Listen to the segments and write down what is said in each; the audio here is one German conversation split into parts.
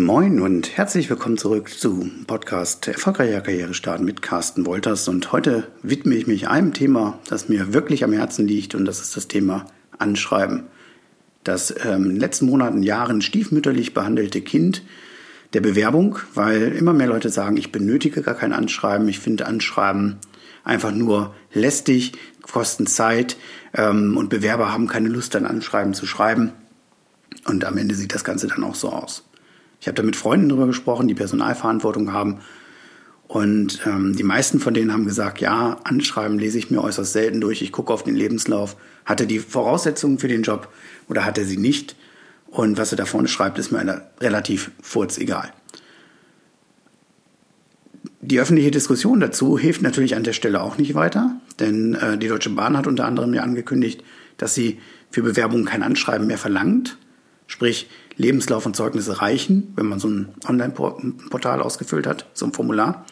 Moin und herzlich willkommen zurück zu Podcast Erfolgreicher Karriere starten mit Carsten Wolters. Und heute widme ich mich einem Thema, das mir wirklich am Herzen liegt und das ist das Thema Anschreiben. Das ähm, in den letzten Monaten, Jahren stiefmütterlich behandelte Kind der Bewerbung, weil immer mehr Leute sagen, ich benötige gar kein Anschreiben, ich finde Anschreiben einfach nur lästig, kosten Zeit ähm, und Bewerber haben keine Lust, ein Anschreiben zu schreiben. Und am Ende sieht das Ganze dann auch so aus. Ich habe da mit Freunden drüber gesprochen, die Personalverantwortung haben. Und ähm, die meisten von denen haben gesagt, ja, Anschreiben lese ich mir äußerst selten durch. Ich gucke auf den Lebenslauf. Hat er die Voraussetzungen für den Job oder hat er sie nicht? Und was er da vorne schreibt, ist mir relativ furz egal. Die öffentliche Diskussion dazu hilft natürlich an der Stelle auch nicht weiter, denn äh, die Deutsche Bahn hat unter anderem ja angekündigt, dass sie für Bewerbungen kein Anschreiben mehr verlangt. Sprich, Lebenslauf und Zeugnisse reichen, wenn man so ein Online-Portal ausgefüllt hat, so ein Formular.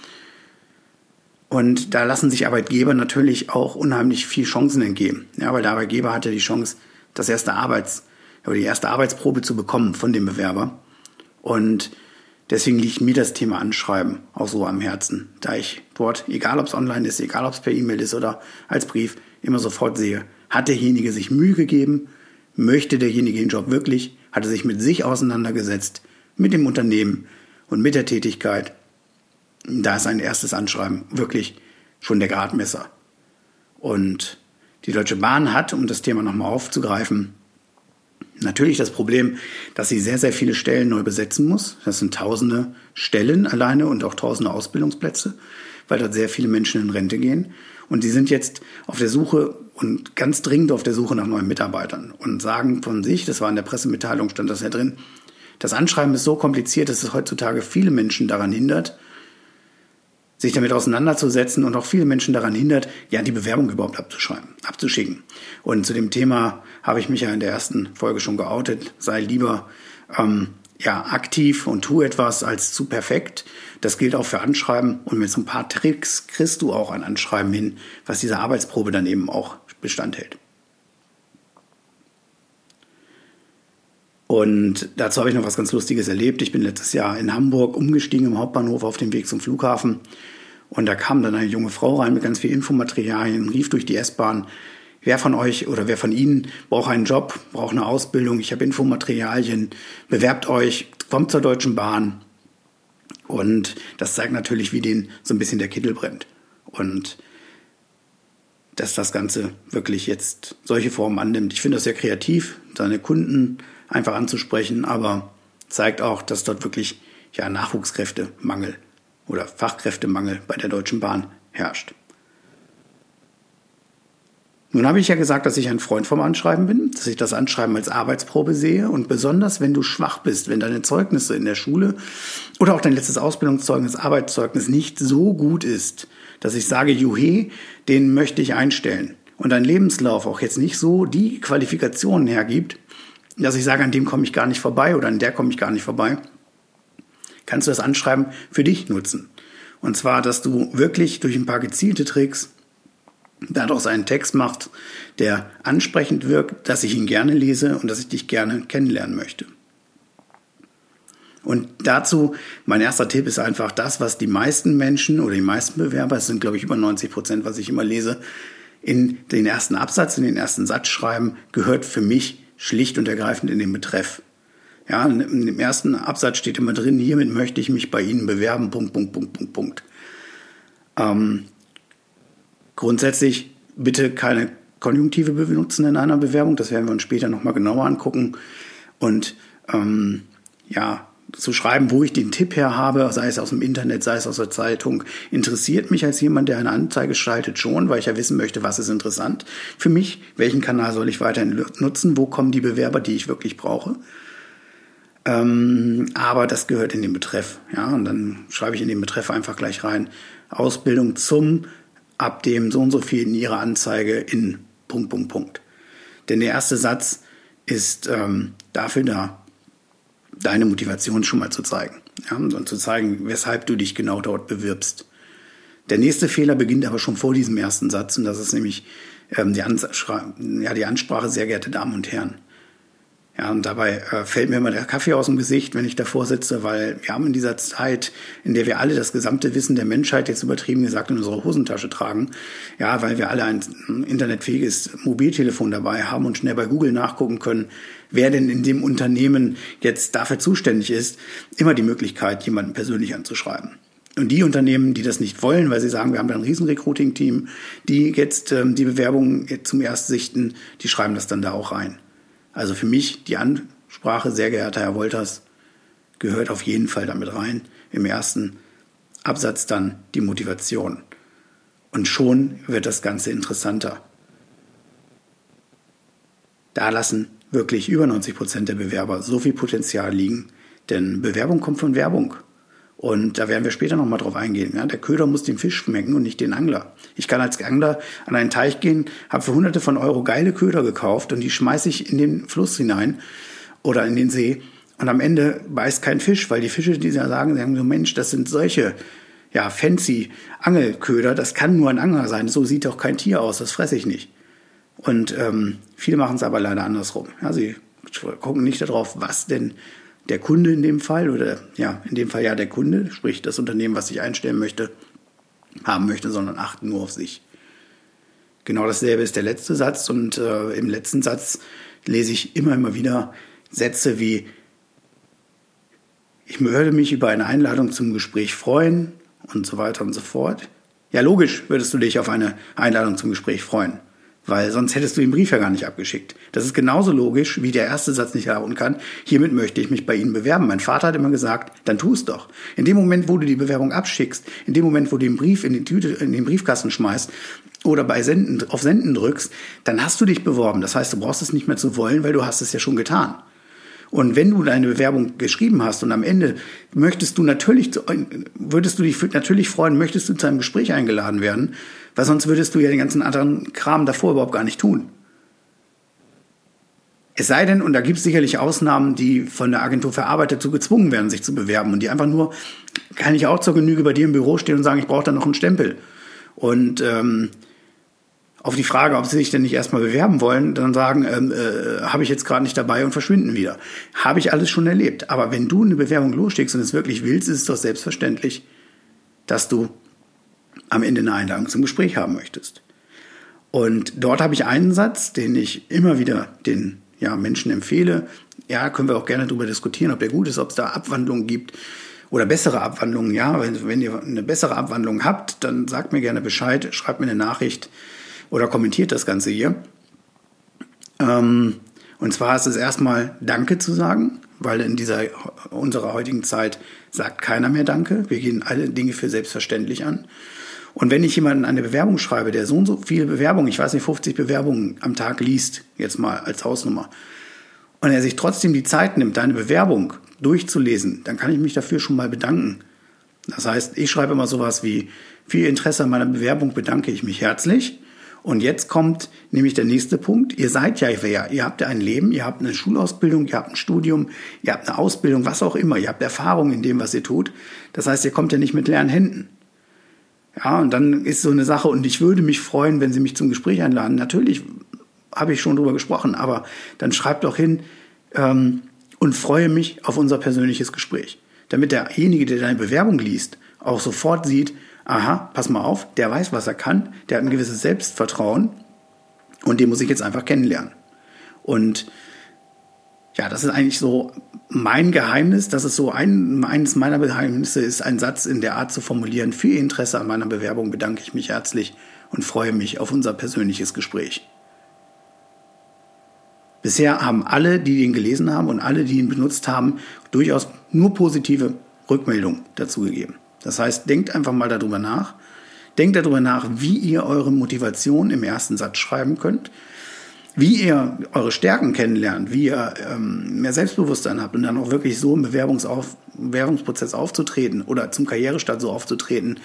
Und da lassen sich Arbeitgeber natürlich auch unheimlich viel Chancen entgeben. Ja, weil der Arbeitgeber hat ja die Chance, das erste Arbeits- oder die erste Arbeitsprobe zu bekommen von dem Bewerber. Und deswegen liegt mir das Thema Anschreiben auch so am Herzen, da ich dort, egal ob es online ist, egal ob es per E-Mail ist oder als Brief, immer sofort sehe, hat derjenige sich Mühe gegeben, möchte derjenige den Job wirklich, hat er sich mit sich auseinandergesetzt, mit dem Unternehmen und mit der Tätigkeit. Da ist ein erstes Anschreiben wirklich schon der Gradmesser. Und die Deutsche Bahn hat, um das Thema nochmal aufzugreifen, natürlich das Problem, dass sie sehr, sehr viele Stellen neu besetzen muss. Das sind tausende Stellen alleine und auch tausende Ausbildungsplätze, weil dort sehr viele Menschen in Rente gehen. Und die sind jetzt auf der Suche und ganz dringend auf der Suche nach neuen Mitarbeitern und sagen von sich, das war in der Pressemitteilung, stand das ja drin, das Anschreiben ist so kompliziert, dass es heutzutage viele Menschen daran hindert, sich damit auseinanderzusetzen und auch viele Menschen daran hindert, ja, die Bewerbung überhaupt abzuschreiben, abzuschicken. Und zu dem Thema habe ich mich ja in der ersten Folge schon geoutet. Sei lieber ähm, ja, aktiv und tu etwas als zu perfekt. Das gilt auch für Anschreiben. Und mit so ein paar Tricks kriegst du auch ein Anschreiben hin, was diese Arbeitsprobe dann eben auch Bestand hält. Und dazu habe ich noch was ganz Lustiges erlebt. Ich bin letztes Jahr in Hamburg umgestiegen im Hauptbahnhof auf dem Weg zum Flughafen. Und da kam dann eine junge Frau rein mit ganz viel Infomaterialien und rief durch die S-Bahn, wer von euch oder wer von Ihnen braucht einen Job, braucht eine Ausbildung, ich habe Infomaterialien, bewerbt euch, kommt zur Deutschen Bahn. Und das zeigt natürlich, wie denen so ein bisschen der Kittel brennt. Und dass das Ganze wirklich jetzt solche Formen annimmt. Ich finde das sehr kreativ, seine Kunden einfach anzusprechen, aber zeigt auch, dass dort wirklich ja, Nachwuchskräftemangel oder Fachkräftemangel bei der Deutschen Bahn herrscht. Nun habe ich ja gesagt, dass ich ein Freund vom Anschreiben bin, dass ich das Anschreiben als Arbeitsprobe sehe und besonders wenn du schwach bist, wenn deine Zeugnisse in der Schule oder auch dein letztes Ausbildungszeugnis, Arbeitszeugnis nicht so gut ist, dass ich sage, juhe, den möchte ich einstellen und dein Lebenslauf auch jetzt nicht so die Qualifikationen hergibt, dass ich sage, an dem komme ich gar nicht vorbei oder an der komme ich gar nicht vorbei, kannst du das Anschreiben für dich nutzen. Und zwar, dass du wirklich durch ein paar gezielte Tricks daraus einen Text macht, der ansprechend wirkt, dass ich ihn gerne lese und dass ich dich gerne kennenlernen möchte. Und dazu, mein erster Tipp ist einfach das, was die meisten Menschen oder die meisten Bewerber, es sind glaube ich über 90 Prozent, was ich immer lese, in den ersten Absatz, in den ersten Satz schreiben, gehört für mich schlicht und ergreifend in den Betreff. Ja, dem ersten Absatz steht immer drin, hiermit möchte ich mich bei Ihnen bewerben, Punkt, Punkt, Punkt, Punkt, Punkt. Ähm, grundsätzlich bitte keine Konjunktive benutzen in einer Bewerbung, das werden wir uns später nochmal genauer angucken. Und ähm, ja, zu schreiben, wo ich den Tipp her habe, sei es aus dem Internet, sei es aus der Zeitung, interessiert mich als jemand, der eine Anzeige schaltet schon, weil ich ja wissen möchte, was ist interessant für mich, welchen Kanal soll ich weiterhin nutzen, wo kommen die Bewerber, die ich wirklich brauche. Ähm, aber das gehört in den Betreff. Ja, und dann schreibe ich in den Betreff einfach gleich rein. Ausbildung zum, ab dem so und so viel in Ihrer Anzeige in Punkt, Punkt, Punkt. Denn der erste Satz ist ähm, dafür da, deine Motivation schon mal zu zeigen. Ja, und zu zeigen, weshalb du dich genau dort bewirbst. Der nächste Fehler beginnt aber schon vor diesem ersten Satz und das ist nämlich ähm, die, ja, die Ansprache, sehr geehrte Damen und Herren. Ja, und dabei äh, fällt mir immer der Kaffee aus dem Gesicht, wenn ich davor sitze, weil wir haben in dieser Zeit, in der wir alle das gesamte Wissen der Menschheit jetzt übertrieben gesagt in unserer Hosentasche tragen, ja, weil wir alle ein internetfähiges Mobiltelefon dabei haben und schnell bei Google nachgucken können, wer denn in dem Unternehmen jetzt dafür zuständig ist, immer die Möglichkeit, jemanden persönlich anzuschreiben. Und die Unternehmen, die das nicht wollen, weil sie sagen, wir haben da ein riesen Recruiting-Team, die jetzt ähm, die Bewerbungen zum Erstsichten, die schreiben das dann da auch rein. Also für mich die Ansprache, sehr geehrter Herr Wolters, gehört auf jeden Fall damit rein. Im ersten Absatz dann die Motivation. Und schon wird das Ganze interessanter. Da lassen wirklich über 90 Prozent der Bewerber so viel Potenzial liegen, denn Bewerbung kommt von Werbung. Und da werden wir später nochmal drauf eingehen. Ja? Der Köder muss den Fisch schmecken und nicht den Angler. Ich kann als Angler an einen Teich gehen, habe für hunderte von Euro geile Köder gekauft und die schmeiße ich in den Fluss hinein oder in den See. Und am Ende beißt kein Fisch, weil die Fische, die da sagen, sagen so, Mensch, das sind solche, ja, fancy Angelköder, das kann nur ein Angler sein. So sieht doch kein Tier aus, das fresse ich nicht. Und ähm, viele machen es aber leider andersrum. Ja, sie gucken nicht darauf, was denn der Kunde in dem Fall oder ja, in dem Fall ja der Kunde, sprich das Unternehmen, was sich einstellen möchte, haben möchte, sondern achten nur auf sich. Genau dasselbe ist der letzte Satz und äh, im letzten Satz lese ich immer, immer wieder Sätze wie ich würde mich über eine Einladung zum Gespräch freuen und so weiter und so fort. Ja, logisch würdest du dich auf eine Einladung zum Gespräch freuen weil sonst hättest du den Brief ja gar nicht abgeschickt. Das ist genauso logisch, wie der erste Satz nicht lauten kann, hiermit möchte ich mich bei Ihnen bewerben. Mein Vater hat immer gesagt, dann tu es doch. In dem Moment, wo du die Bewerbung abschickst, in dem Moment, wo du den Brief in, die Tüte, in den Briefkasten schmeißt oder bei Senden, auf Senden drückst, dann hast du dich beworben. Das heißt, du brauchst es nicht mehr zu wollen, weil du hast es ja schon getan. Und wenn du deine Bewerbung geschrieben hast und am Ende möchtest du natürlich, würdest du dich natürlich freuen, möchtest du zu einem Gespräch eingeladen werden, weil sonst würdest du ja den ganzen anderen Kram davor überhaupt gar nicht tun. Es sei denn, und da gibt es sicherlich Ausnahmen, die von der Agentur für Arbeit dazu gezwungen werden, sich zu bewerben und die einfach nur, kann ich auch zur Genüge bei dir im Büro stehen und sagen, ich brauche da noch einen Stempel. Und ähm, auf die Frage, ob sie sich denn nicht erstmal bewerben wollen, dann sagen, ähm, äh, habe ich jetzt gerade nicht dabei und verschwinden wieder. Habe ich alles schon erlebt. Aber wenn du eine Bewerbung losschickst und es wirklich willst, ist es doch selbstverständlich, dass du am Ende eine Einladung zum Gespräch haben möchtest. Und dort habe ich einen Satz, den ich immer wieder den ja, Menschen empfehle. Ja, können wir auch gerne darüber diskutieren, ob der gut ist, ob es da Abwandlungen gibt oder bessere Abwandlungen. Ja, wenn, wenn ihr eine bessere Abwandlung habt, dann sagt mir gerne Bescheid, schreibt mir eine Nachricht oder kommentiert das Ganze hier. Ähm, und zwar ist es erstmal Danke zu sagen, weil in dieser unserer heutigen Zeit sagt keiner mehr Danke. Wir gehen alle Dinge für selbstverständlich an. Und wenn ich jemanden eine Bewerbung schreibe, der so und so viele Bewerbungen, ich weiß nicht, 50 Bewerbungen am Tag liest, jetzt mal als Hausnummer, und er sich trotzdem die Zeit nimmt, deine Bewerbung durchzulesen, dann kann ich mich dafür schon mal bedanken. Das heißt, ich schreibe immer sowas wie, viel Interesse an meiner Bewerbung bedanke ich mich herzlich. Und jetzt kommt nämlich der nächste Punkt. Ihr seid ja wer? Ihr habt ja ein Leben, ihr habt eine Schulausbildung, ihr habt ein Studium, ihr habt eine Ausbildung, was auch immer. Ihr habt Erfahrung in dem, was ihr tut. Das heißt, ihr kommt ja nicht mit leeren Händen. Ja, und dann ist so eine Sache, und ich würde mich freuen, wenn Sie mich zum Gespräch einladen. Natürlich habe ich schon drüber gesprochen, aber dann schreibt doch hin ähm, und freue mich auf unser persönliches Gespräch. Damit derjenige, der deine Bewerbung liest, auch sofort sieht, aha, pass mal auf, der weiß, was er kann, der hat ein gewisses Selbstvertrauen und den muss ich jetzt einfach kennenlernen. Und ja, das ist eigentlich so mein Geheimnis, das ist so ein, eines meiner Geheimnisse ist, ein Satz in der Art zu formulieren, für Ihr Interesse an meiner Bewerbung bedanke ich mich herzlich und freue mich auf unser persönliches Gespräch. Bisher haben alle, die ihn gelesen haben und alle, die ihn benutzt haben, durchaus nur positive Rückmeldungen dazu gegeben. Das heißt, denkt einfach mal darüber nach. Denkt darüber nach, wie ihr eure Motivation im ersten Satz schreiben könnt wie ihr eure Stärken kennenlernt, wie ihr ähm, mehr Selbstbewusstsein habt und dann auch wirklich so im Bewerbungsauf Bewerbungsprozess aufzutreten oder zum Karrierestart so aufzutreten,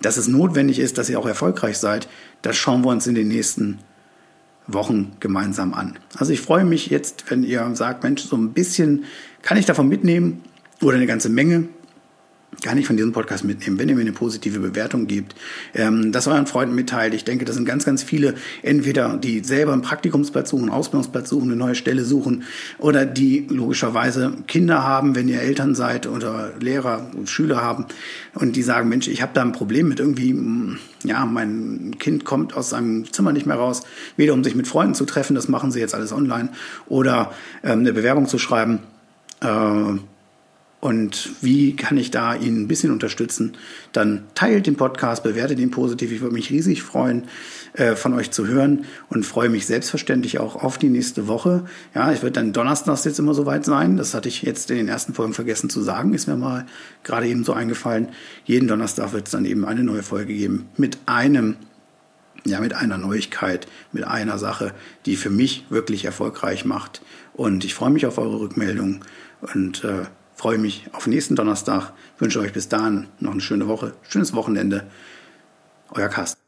dass es notwendig ist, dass ihr auch erfolgreich seid, das schauen wir uns in den nächsten Wochen gemeinsam an. Also ich freue mich jetzt, wenn ihr sagt, Mensch, so ein bisschen kann ich davon mitnehmen oder eine ganze Menge, gar nicht von diesem Podcast mitnehmen, wenn ihr mir eine positive Bewertung gebt, ähm, das euren Freunden mitteilt. Ich denke, das sind ganz, ganz viele, entweder die selber einen Praktikumsplatz suchen, einen Ausbildungsplatz suchen, eine neue Stelle suchen oder die logischerweise Kinder haben, wenn ihr Eltern seid oder Lehrer und Schüler haben und die sagen, Mensch, ich habe da ein Problem mit irgendwie, mm, ja, mein Kind kommt aus seinem Zimmer nicht mehr raus, weder um sich mit Freunden zu treffen, das machen sie jetzt alles online, oder ähm, eine Bewerbung zu schreiben. Äh, und wie kann ich da ihn ein bisschen unterstützen? Dann teilt den Podcast, bewertet ihn positiv. Ich würde mich riesig freuen, äh, von euch zu hören und freue mich selbstverständlich auch auf die nächste Woche. Ja, ich werde dann donnerstags jetzt immer soweit sein. Das hatte ich jetzt in den ersten Folgen vergessen zu sagen. Ist mir mal gerade eben so eingefallen. Jeden Donnerstag wird es dann eben eine neue Folge geben mit einem ja, mit einer Neuigkeit, mit einer Sache, die für mich wirklich erfolgreich macht. Und ich freue mich auf eure Rückmeldung und äh, freue mich auf nächsten Donnerstag. Wünsche euch bis dahin noch eine schöne Woche, schönes Wochenende. Euer Carsten.